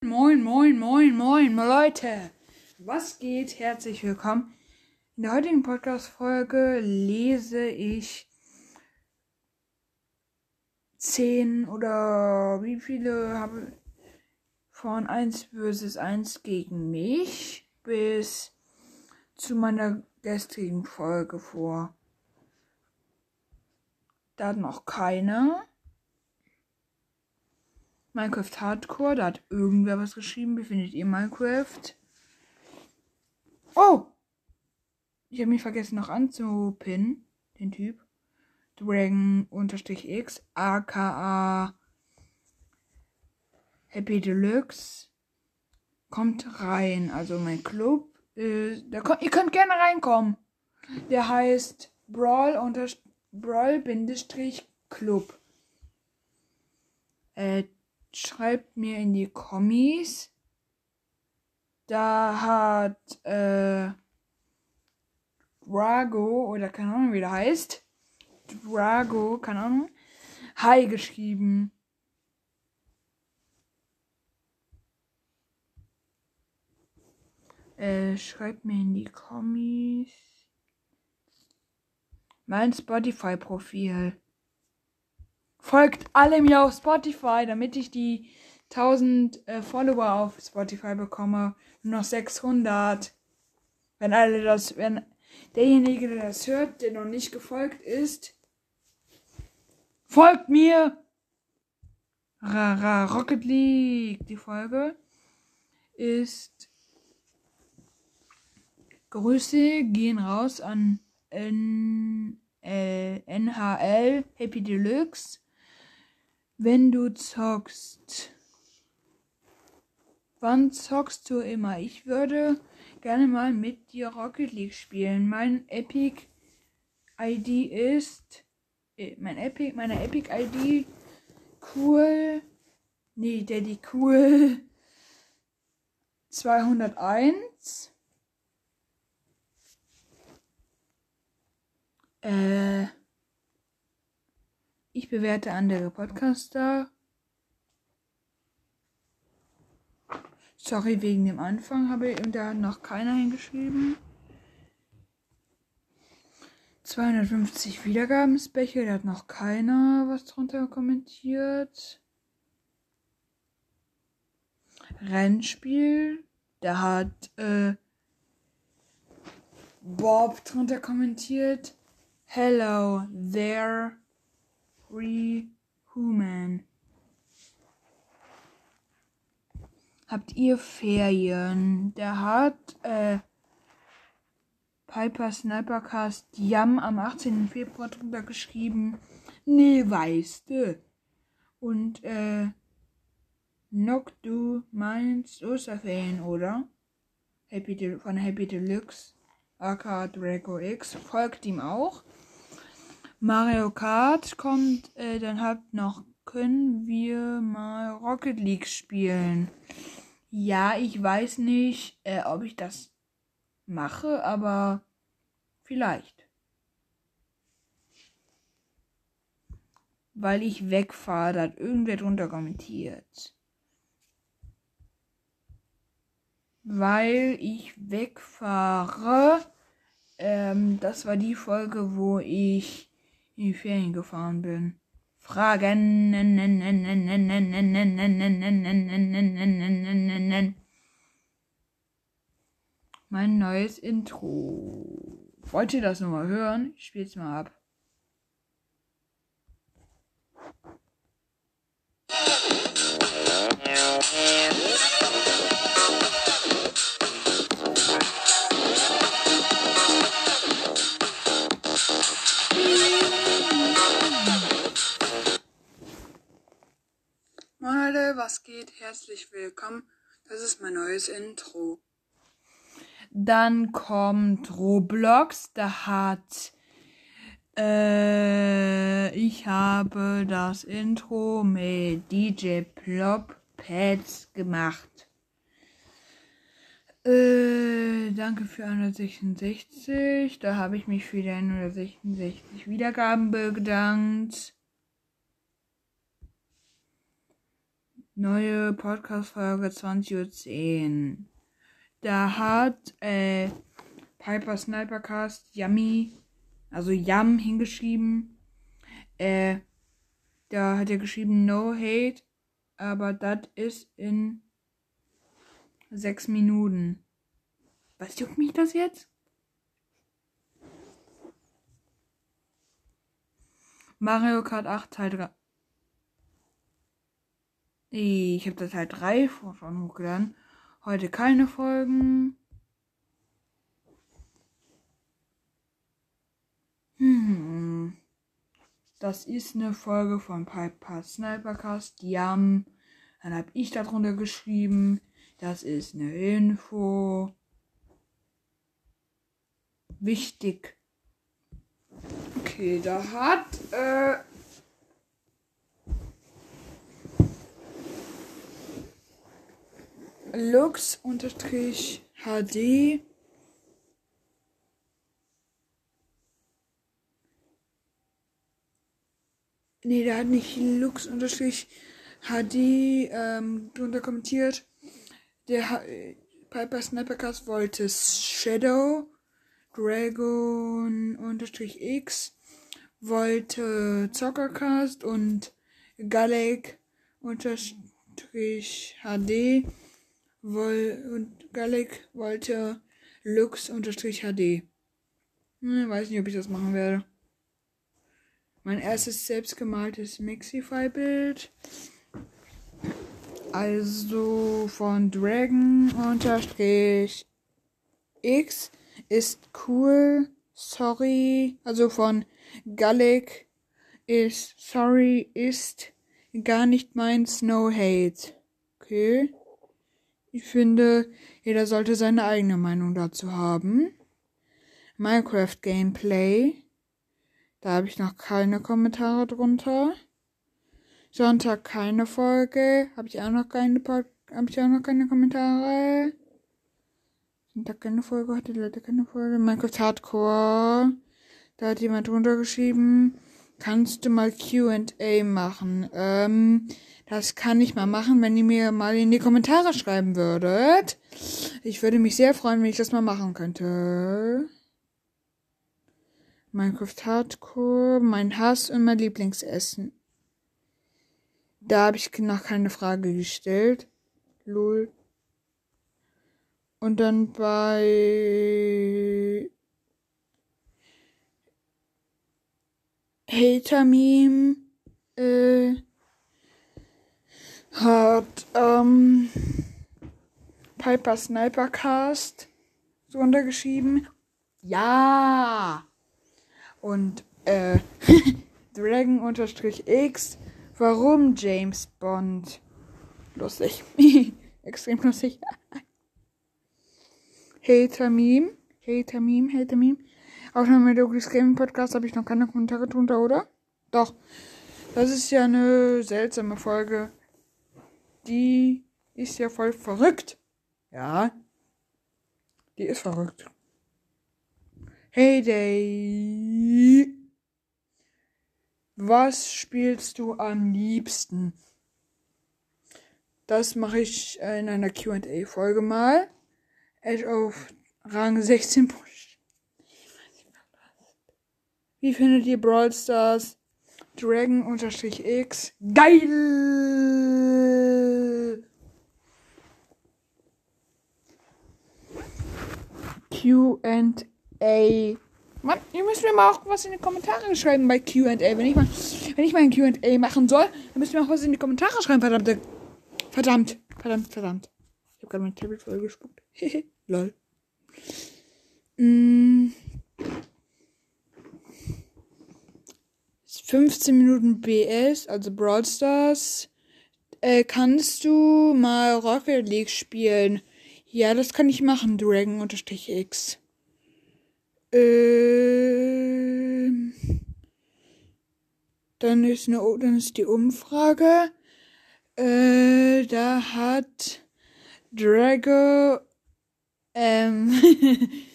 Moin, moin, moin, moin, Leute. Was geht? Herzlich willkommen. In der heutigen Podcast-Folge lese ich zehn oder wie viele habe von 1 versus 1 gegen mich bis zu meiner gestrigen Folge vor. Da noch keine. Minecraft Hardcore, da hat irgendwer was geschrieben. Wie findet ihr Minecraft? Oh! Ich habe mich vergessen noch anzupinnen, den Typ. Dragon-X, aka Happy Deluxe. Kommt rein. Also mein Club. Äh, da ihr könnt gerne reinkommen. Der heißt Brawl Brawl-Club. Äh, schreibt mir in die Kommis. Da hat äh, Drago oder keine Ahnung wie der heißt. Drago, keine Ahnung. Hi geschrieben. Äh, schreibt mir in die Kommis. Mein Spotify-Profil. Folgt alle mir auf Spotify, damit ich die 1000 äh, Follower auf Spotify bekomme. Nur noch 600. Wenn alle das, wenn derjenige, der das hört, der noch nicht gefolgt ist, folgt mir. Rara Rocket League. Die Folge ist Grüße gehen raus an N äh, NHL Happy Deluxe wenn du zockst. Wann zockst du immer? Ich würde gerne mal mit dir Rocket League spielen. Mein Epic ID ist äh, mein Epic, meine Epic ID cool. Nee, Daddy cool 201. Äh ich bewerte andere Podcaster. Sorry wegen dem Anfang, habe ich, da noch keiner hingeschrieben. 250 Wiedergaben Special, da hat noch keiner was drunter kommentiert. Rennspiel, da hat äh, Bob drunter kommentiert. Hello there. Free Human. Habt ihr Ferien? Der hat äh, Piper Snipercast Yam am 18. Februar drunter geschrieben. Nee, weißt du. Und äh, Nock, du meinst Osterferien, oder? Happy von Happy Deluxe, aka Draco X, folgt ihm auch. Mario Kart kommt, äh, dann habt noch, können wir mal Rocket League spielen. Ja, ich weiß nicht, äh, ob ich das mache, aber vielleicht. Weil ich wegfahre, da hat irgendwer drunter kommentiert. Weil ich wegfahre. Ähm, das war die Folge, wo ich in die Ferien gefahren bin. Fragen. Mein neues Intro. Wollt ihr das nochmal hören? Ich spiel's mal ab. Was geht? Herzlich willkommen. Das ist mein neues Intro. Dann kommt Roblox. Da hat äh, ich habe das Intro mit DJ Plop Pads gemacht. Äh, danke für 166. Da habe ich mich für die 166 Wiedergaben bedankt. Neue Podcast-Folge 20.10 Uhr. Da hat äh, Piper Snipercast Yummy, also Yum hingeschrieben. Äh, da hat er geschrieben No Hate, aber das ist in sechs Minuten. Was juckt mich das jetzt? Mario Kart 8 Teil 3. Ich habe das Teil 3 schon hochgeladen. Heute keine Folgen. Hm. Das ist eine Folge von Piper Snipercast. Die haben. Dann habe ich darunter geschrieben. Das ist eine Info. Wichtig. Okay, da hat äh, Lux unterstrich HD Nee, der hat nicht Lux unterstrich HD ähm, drunter kommentiert. Der ha Piper Snipercast wollte Shadow Dragon unterstrich X wollte Zockercast und Galek woll und Galek wollte Lux unterstrich HD. Hm, weiß nicht, ob ich das machen werde. Mein erstes selbstgemaltes Mixify-Bild. Also von Dragon unterstrich X ist cool. Sorry. Also von Gallic ist sorry ist gar nicht mein Snow Hate. Okay. Ich finde, jeder sollte seine eigene Meinung dazu haben. Minecraft Gameplay. Da habe ich noch keine Kommentare drunter. Sonntag keine Folge. Habe ich auch noch keine habe ich auch noch keine Kommentare. Sonntag keine Folge, hatte Leute keine Folge. Minecraft Hardcore. Da hat jemand drunter geschrieben. Kannst du mal QA machen? Ähm, das kann ich mal machen, wenn ihr mir mal in die Kommentare schreiben würdet. Ich würde mich sehr freuen, wenn ich das mal machen könnte. Minecraft Hardcore, mein Hass und mein Lieblingsessen. Da habe ich noch keine Frage gestellt. Lol. Und dann bei Hater-Meme äh, hat ähm, Piper Snipercast so untergeschrieben. Ja! Und äh, Dragon unterstrich X. Warum James Bond? Lustig. Extrem lustig. Hater Meme. Hater Meme, Hater Meme. Aufnahme mit Douglas Gaming Podcast habe ich noch keine Kommentare drunter, oder? Doch. Das ist ja eine seltsame Folge. Die ist ja voll verrückt. Ja. Die ist verrückt. Hey Day. Was spielst du am liebsten? Das mache ich in einer QA-Folge mal. Edge auf Rang 16 Push. Wie findet ihr Brawl Stars? Dragon-X. Geil! Q&A. Mann, ihr müsst mir mal auch was in die Kommentare schreiben bei Q&A. Wenn ich mal, wenn ich mal ein Q&A machen soll, dann müsst ihr mir auch was in die Kommentare schreiben, verdammte. Verdammt, verdammt, verdammt. Ich habe gerade mein Tablet voll gespuckt. Lol. Mm. 15 Minuten BS, also Brawl Stars. Äh, kannst du mal Rocket League spielen? Ja, das kann ich machen, Dragon-X. Ähm. Dann ist eine, dann ist die Umfrage. Äh, da hat Drago, ähm,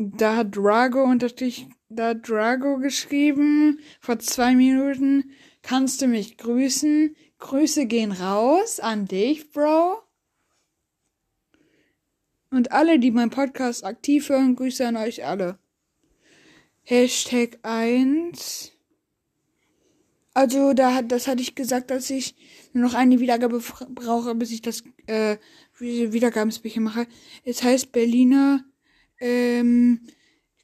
Da hat Drago unterstrich, da hat Drago geschrieben vor zwei Minuten. kannst du mich grüßen? Grüße gehen raus an dich, Bro. Und alle, die meinen Podcast aktiv hören, Grüße an euch alle. Hashtag 1. Also, da das hatte ich gesagt, dass ich nur noch eine Wiedergabe brauche, bis ich das äh, Wiedergabensbecher mache. Es heißt Berliner, ähm,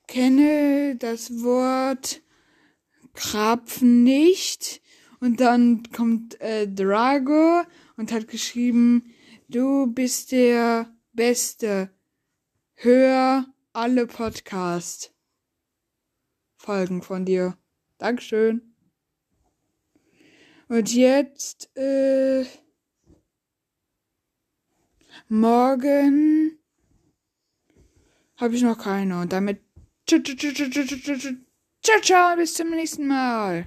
kenne das Wort Krapfen nicht. Und dann kommt äh, Drago und hat geschrieben, du bist der Beste. Hör alle Podcast Folgen von dir. Dankeschön. Und jetzt, äh, morgen habe ich noch keine. Und damit, ciao, ciao, ciao, bis zum nächsten Mal.